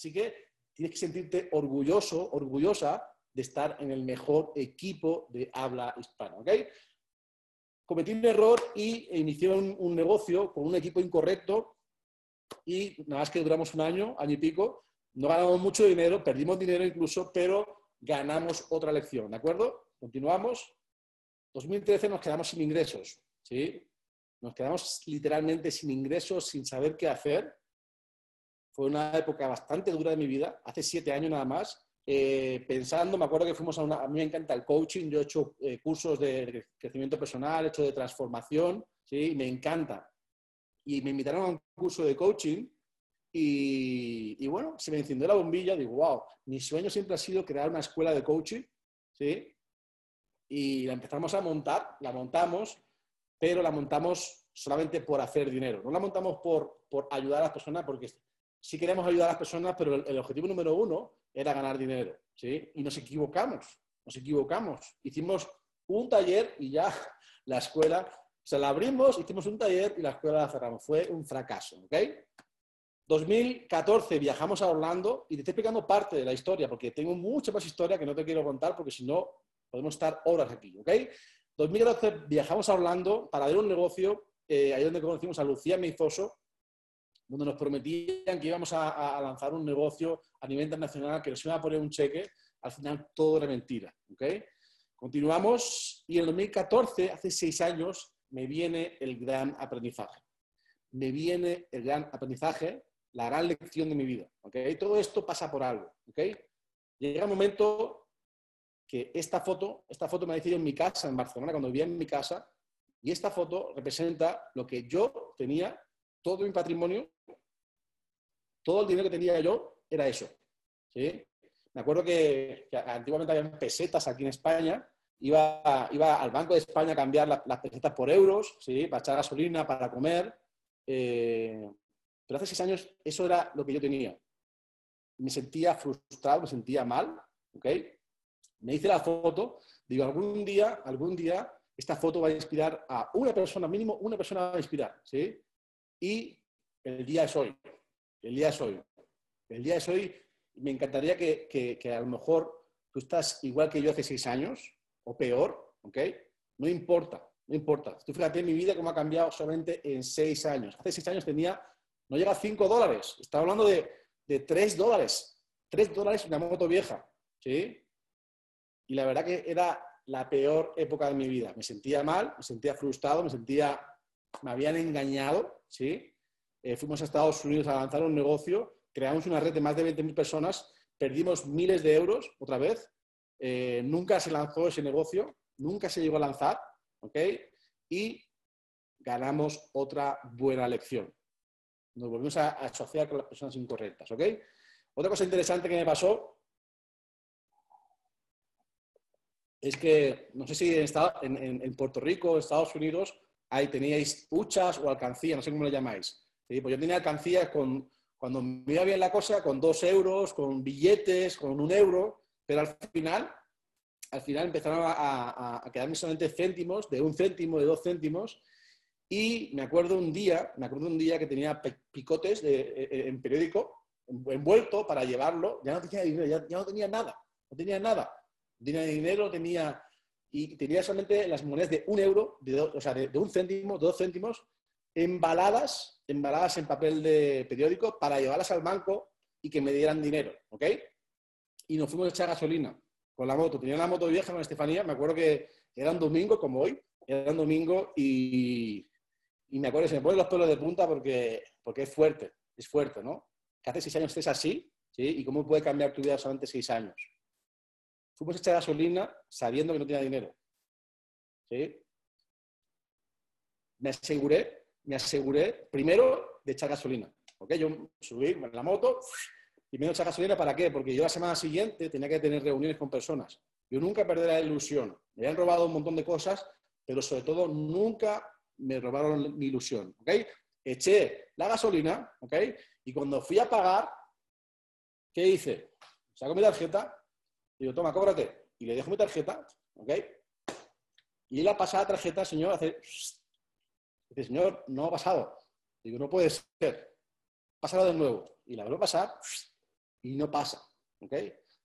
Así que tienes que sentirte orgulloso, orgullosa de estar en el mejor equipo de habla hispana. ¿ok? Cometí un error y inicié un, negocio con un equipo incorrecto y nada más que duramos un año, año y pico, no ganamos mucho dinero, perdimos dinero incluso, pero ganamos otra lección, ¿de acuerdo? Continuamos. 2013 nos quedamos sin ingresos, ¿sí? Nos quedamos literalmente sin ingresos, sin saber qué hacer. Fue una época bastante dura de mi vida, hace siete años nada más. Eh, pensando, me acuerdo que fuimos a una, a mí me encanta el coaching, yo he hecho eh, cursos de crecimiento personal, he hecho de transformación, ¿sí? Me encanta. Y me invitaron a un curso de coaching y, y, bueno, se me encendió la bombilla, digo, wow, mi sueño siempre ha sido crear una escuela de coaching, ¿sí? Y la empezamos a montar, la montamos, pero la montamos solamente por hacer dinero. No la montamos por, por ayudar a las personas, porque sí queremos ayudar a las personas, pero el, objetivo número uno era ganar dinero. ¿sí? Y nos equivocamos, nos equivocamos. Hicimos un taller y ya la escuela, se la abrimos, hicimos un taller y la escuela la cerramos. Fue un fracaso. ¿ok? 2014 viajamos a Orlando y te estoy explicando parte de la historia, porque tengo mucha más historia que no te quiero contar, porque si no, podemos estar horas aquí. ¿ok? 2014 viajamos a Orlando para ver un negocio, eh, ahí donde conocimos a Lucía Meizoso, donde nos prometían que íbamos a, lanzar un negocio a nivel internacional, que nos iba a poner un cheque, al final todo era mentira. ¿okay? Continuamos y en 2014, hace seis años, me viene el gran aprendizaje. Me viene el gran aprendizaje, la gran lección de mi vida. ¿okay? Todo esto pasa por algo. ¿okay? Llega un momento que esta foto, esta foto me ha decidido en mi casa, en Barcelona, cuando vivía en mi casa, y esta foto representa lo que yo tenía, todo mi patrimonio todo el dinero que tenía yo era eso. ¿sí? Me acuerdo que, antiguamente había pesetas aquí en España, iba, iba al Banco de España a cambiar las pesetas por euros, ¿sí? para echar gasolina, para comer. Eh, pero hace seis años eso era lo que yo tenía. Me sentía frustrado, me sentía mal. ¿okay? Me hice la foto, digo, algún día, algún día, esta foto va a inspirar a una persona, mínimo una persona va a inspirar. ¿sí? Y el día es hoy. El día es hoy. El día es hoy. Me encantaría que, a lo mejor tú estás igual que yo hace seis años o peor, ¿ok? No importa, no importa. Tú fíjate en mi vida cómo ha cambiado solamente en seis años. Hace seis años tenía, no llega a cinco dólares. Estaba hablando de, de tres dólares. Tres dólares una moto vieja, ¿sí? Y la verdad que era la peor época de mi vida. Me sentía mal, me sentía frustrado, me sentía, me habían engañado, ¿sí? Eh, fuimos a Estados Unidos a lanzar un negocio, creamos una red de más de 20.000 personas, perdimos miles de euros otra vez, eh, nunca se lanzó ese negocio, nunca se llegó a lanzar, ¿ok? Y ganamos otra buena lección. Nos volvimos a, asociar con las personas incorrectas, ¿ok? Otra cosa interesante que me pasó es que, no sé si en, en Puerto Rico, Estados Unidos, ahí teníais huchas o alcancía, no sé cómo lo llamáis. Pues yo tenía alcancías con, cuando me iba bien la cosa, con dos euros, con billetes, con un euro, pero al final, al final empezaron a, a, quedarme solamente céntimos, de un céntimo, de dos céntimos, y me acuerdo un día, me acuerdo un día que tenía picotes de, e, e, en periódico envuelto para llevarlo, ya no tenía dinero, ya, no tenía nada, no tenía nada. No tenía dinero, tenía y tenía solamente las monedas de un euro, de o sea, de, de, un céntimo, de dos céntimos, embaladas, embaladas en papel de periódico para llevarlas al banco y que me dieran dinero, ¿ok? Y nos fuimos a echar gasolina con la moto. Tenía una moto vieja con Estefanía, me acuerdo que era un domingo como hoy, era un domingo y, me acuerdo, se me ponen los pelos de punta porque, porque es fuerte, es fuerte, ¿no? Que hace seis años estés así, ¿sí? Y cómo puede cambiar tu vida solamente seis años. Fuimos a echar gasolina sabiendo que no tenía dinero, ¿sí? Me aseguré me aseguré primero de echar gasolina. ¿ok? Yo subí en la moto y me echar gasolina ¿para qué? Porque yo la semana siguiente tenía que tener reuniones con personas. Yo nunca perdí la ilusión. Me habían robado un montón de cosas, pero sobre todo nunca me robaron mi ilusión. ¿ok? Eché la gasolina, ¿ok? Y cuando fui a pagar, ¿qué hice? Saco mi tarjeta y digo, toma, cóbrate. Y le dejo mi tarjeta, ¿ok? Y la pasada tarjeta, señor, hace Dice, señor, no ha pasado. Digo, no puede ser. Pásalo de nuevo. Y la vuelvo a pasar. y no pasa. ¿Ok?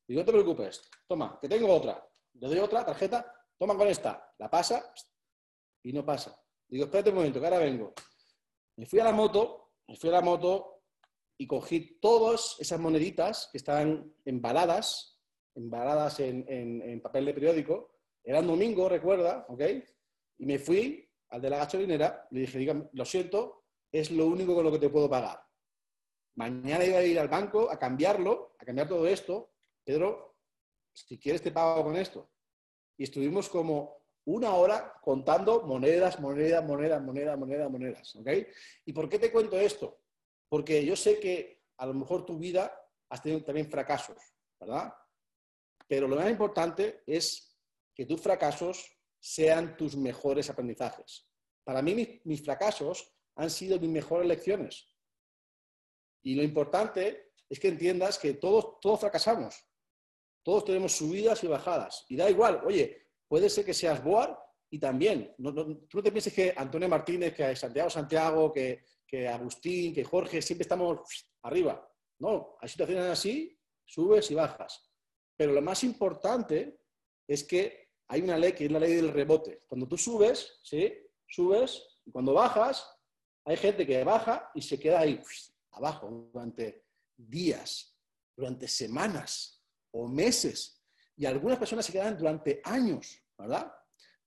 Digo, no te preocupes, toma, que tengo otra. Le doy otra tarjeta, toma con esta, la pasa y no pasa. Digo, espérate un momento, que ahora vengo. Me fui a la moto, me fui a la moto y cogí todas esas moneditas que estaban embaladas, embaladas en, papel de periódico. Era un domingo, recuerda, ¿ok? Y me fui al de la gasolinera, le dije, Diga, lo siento, es lo único con lo que te puedo pagar. Mañana iba a ir al banco a cambiarlo, a cambiar todo esto. Pedro, si quieres te pago con esto. Y estuvimos como una hora contando monedas, monedas, monedas, monedas, monedas, monedas. ¿ok? ¿Y por qué te cuento esto? Porque yo sé que a lo mejor tu vida has tenido también fracasos, ¿verdad? Pero lo más importante es que tus fracasos sean tus mejores aprendizajes. Para mí mis, fracasos han sido mis mejores lecciones. Y lo importante es que entiendas que todos, todos fracasamos. Todos tenemos subidas y bajadas. Y da igual, oye, puede ser que seas Boar y también. No, tú no te pienses que Antonio Martínez, que Santiago Santiago, que, que Agustín, que Jorge, siempre estamos arriba. No, hay situaciones así, subes y bajas. Pero lo más importante es que hay una ley que es la ley del rebote. Cuando tú subes, ¿sí? Subes y cuando bajas, hay gente que baja y se queda ahí abajo durante días, durante semanas o meses. Y algunas personas se quedan durante años, ¿verdad?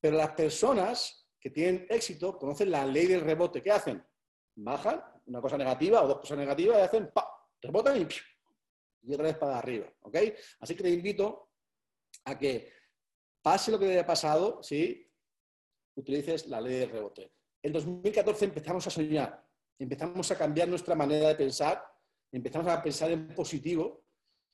Pero las personas que tienen éxito conocen la ley del rebote. ¿Qué hacen? Bajan una cosa negativa o dos cosas negativas y hacen ¡pa! Rebotan y, y otra vez para arriba. ¿Ok? Así que te invito a que pase lo que haya pasado, ¿sí? utilices la ley del rebote. En 2014 empezamos a soñar, empezamos a cambiar nuestra manera de pensar, empezamos a pensar en positivo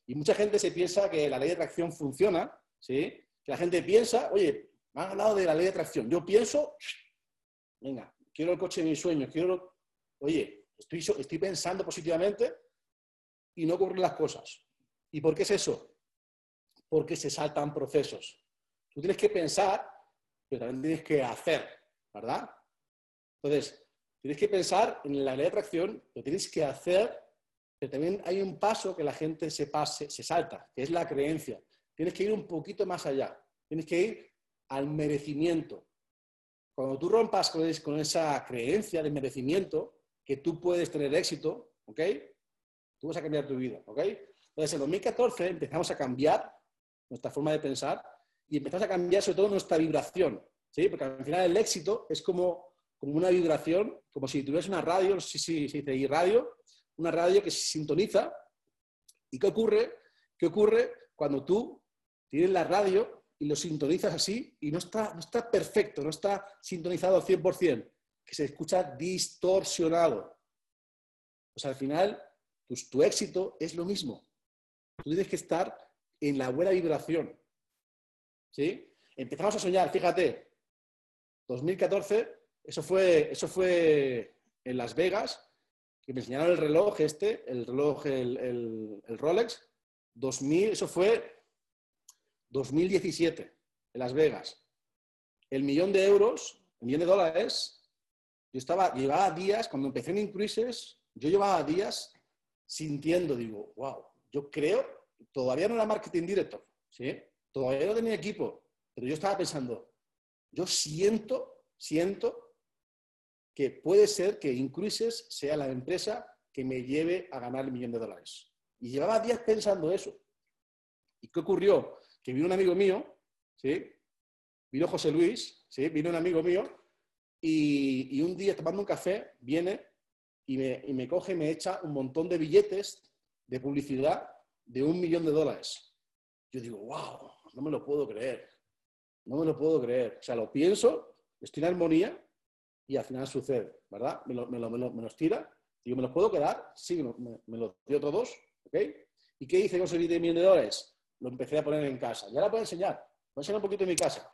y mucha gente se piensa que la ley de atracción funciona, ¿sí? que la gente piensa, oye, me han hablado de la ley de atracción, yo pienso, venga, quiero el coche de mis sueños, quiero, oye, estoy, estoy pensando positivamente y no ocurren las cosas. ¿Y por qué es eso? Porque se saltan procesos. Tú tienes que pensar, pero también tienes que hacer, ¿verdad? Entonces, tienes que pensar en la ley de atracción, pero tienes que hacer, pero también hay un paso que la gente se, pase, se salta, que es la creencia. Tienes que ir un poquito más allá. Tienes que ir al merecimiento. Cuando tú rompas con, esa creencia de merecimiento, que tú puedes tener éxito, ¿ok? Tú vas a cambiar tu vida, ¿ok? Entonces, en 2014 empezamos a cambiar nuestra forma de pensar y empezamos a cambiar sobre todo nuestra vibración, ¿sí? Porque al final el éxito es como, como una vibración, como si tuvieras una radio, no sé si se dice ahí radio, una radio que se sintoniza. ¿Y qué ocurre? ¿Qué ocurre cuando tú tienes la radio y lo sintonizas así y no está, no está perfecto, no está sintonizado al 100%, que se escucha distorsionado? Pues al final, pues tu éxito es lo mismo. Tú tienes que estar en la buena vibración. Empezamos a soñar, fíjate, 2014, eso fue, eso fue en Las Vegas, que me enseñaron el reloj este, el reloj, el, Rolex, 2000, eso fue 2017, en Las Vegas. El millón de euros, el millón de dólares, yo estaba, llevaba días, cuando empecé en Incruises, yo llevaba días sintiendo, digo, wow, yo creo, todavía no era marketing director, ¿sí? Todavía no tenía equipo, pero yo estaba pensando, yo siento, siento que puede ser que Incruises sea la empresa que me lleve a ganar el millón de dólares. Y llevaba días pensando eso. ¿Y qué ocurrió? Que vino un amigo mío, ¿sí? Vino José Luis, ¿sí? Vino un amigo mío y, un día tomando un café viene y me, y me coge y me echa un montón de billetes de publicidad de un millón de dólares. Yo digo, wow, no me lo puedo creer, no me lo puedo creer. O sea, lo pienso, estoy en armonía y al final sucede, ¿verdad? Me, lo, me, lo, me, los tira, digo, ¿me los puedo quedar? Sí, me, los dio todos, ¿ok? ¿Y qué hice con esos 20 millones de dólares? Lo empecé a poner en casa. Ya la puedo enseñar. Voy a enseñar un poquito en mi casa.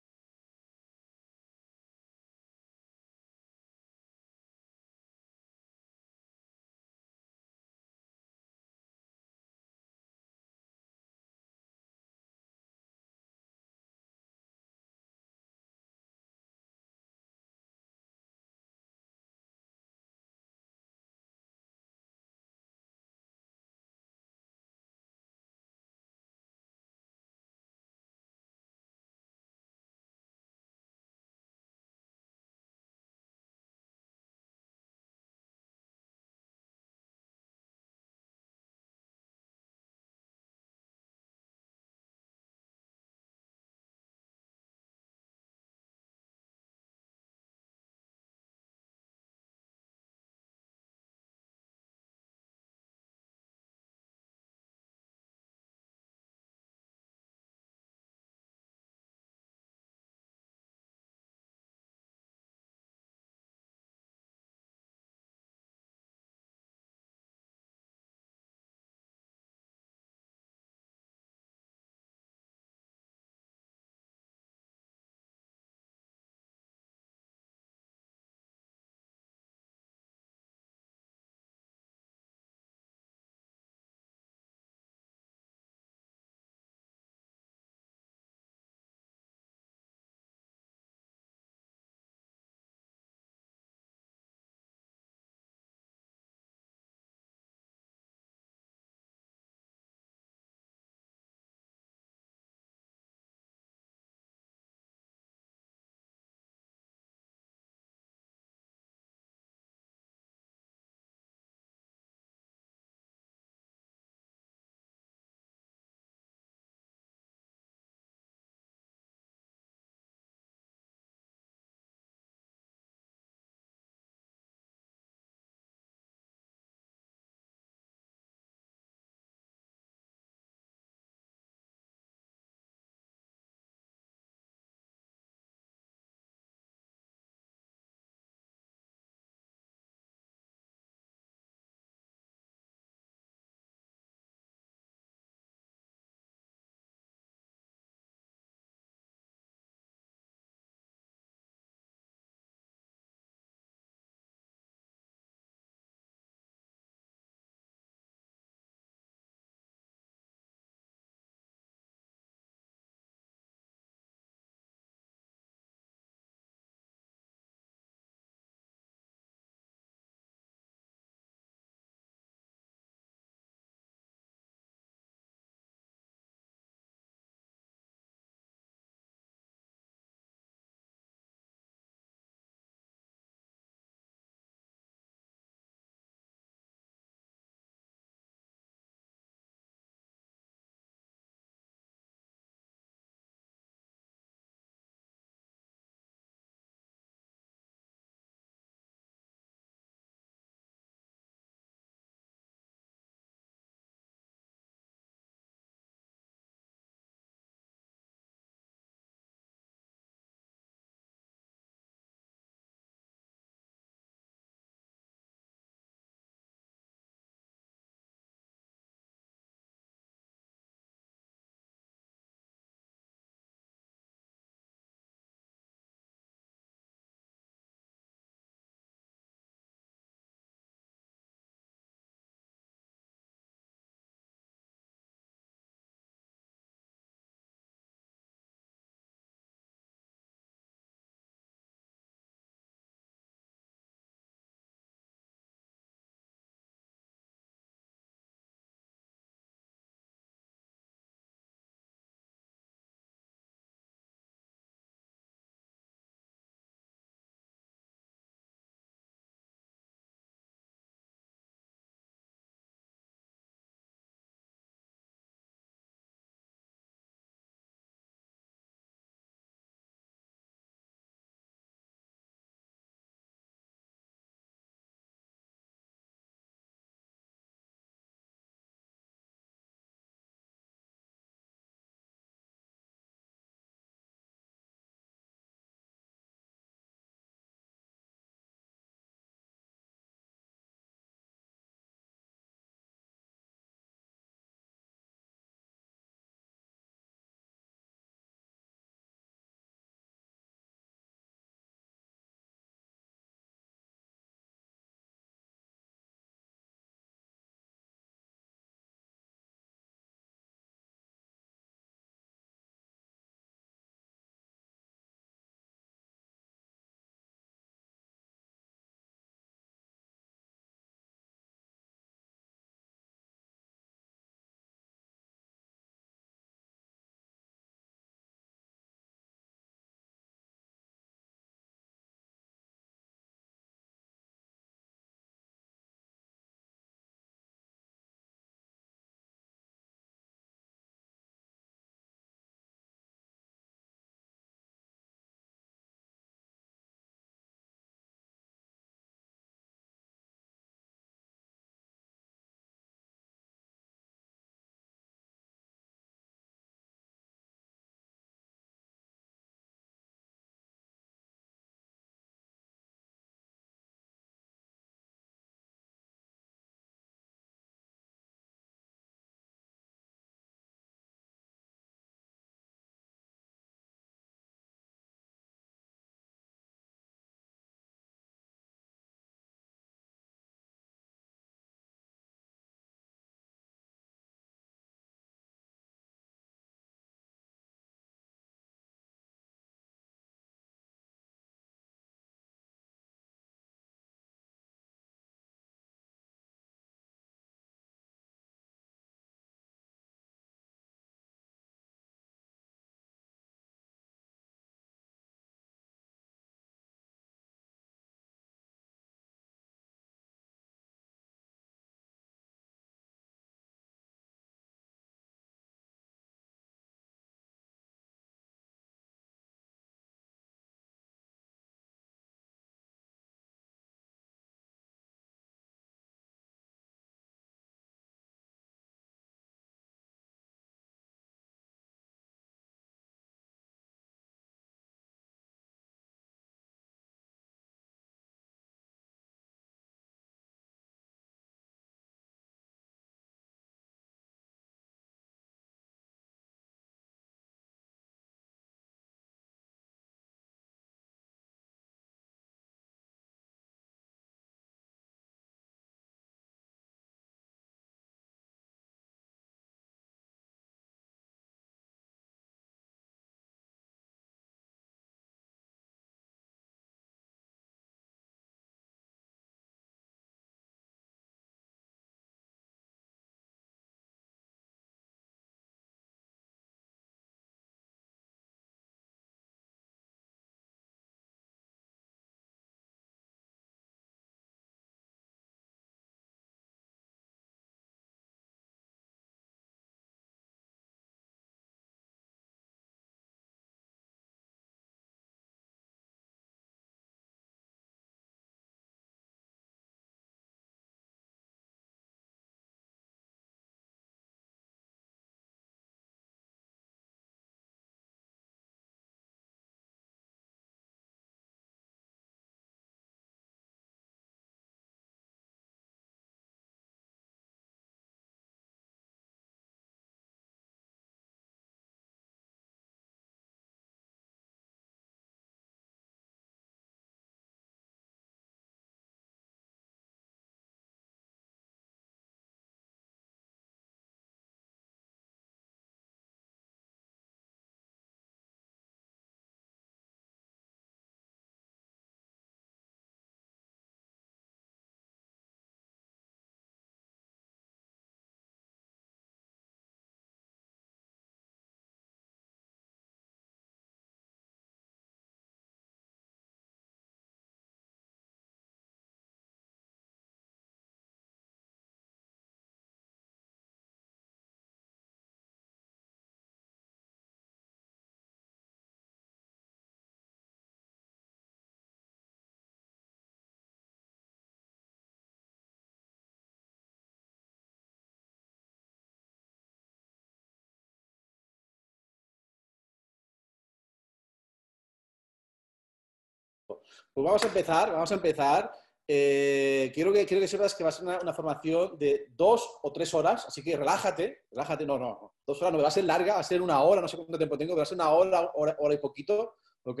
Pues vamos a empezar, vamos a empezar. Eh, quiero, que, quiero que sepas que va a ser una, formación de dos o tres horas, así que relájate, relájate, no, no, dos horas no, va a ser larga, va a ser una hora, no sé cuánto tiempo tengo, pero va a ser una hora, hora, y poquito, ¿ok?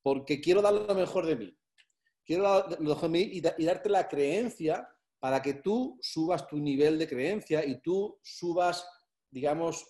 Porque quiero dar lo mejor de mí. Quiero dar lo mejor de mí y darte la creencia para que tú subas tu nivel de creencia y tú subas, digamos,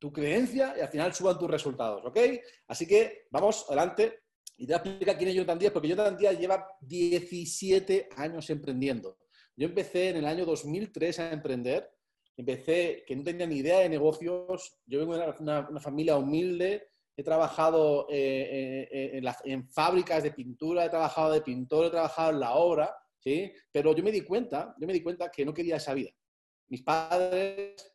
tu creencia y al final suban tus resultados, ¿ok? Así que vamos adelante y te voy a explicar quién es Jonathan Díaz, porque Jonathan Díaz lleva 17 años emprendiendo. Yo empecé en el año 2003 a emprender, empecé que no tenía ni idea de negocios, yo vengo de una, familia humilde, he trabajado eh, eh, en, en, fábricas de pintura, he trabajado de pintor, he trabajado en la obra, ¿sí? Pero yo me di cuenta, yo me di cuenta que no quería esa vida. Mis padres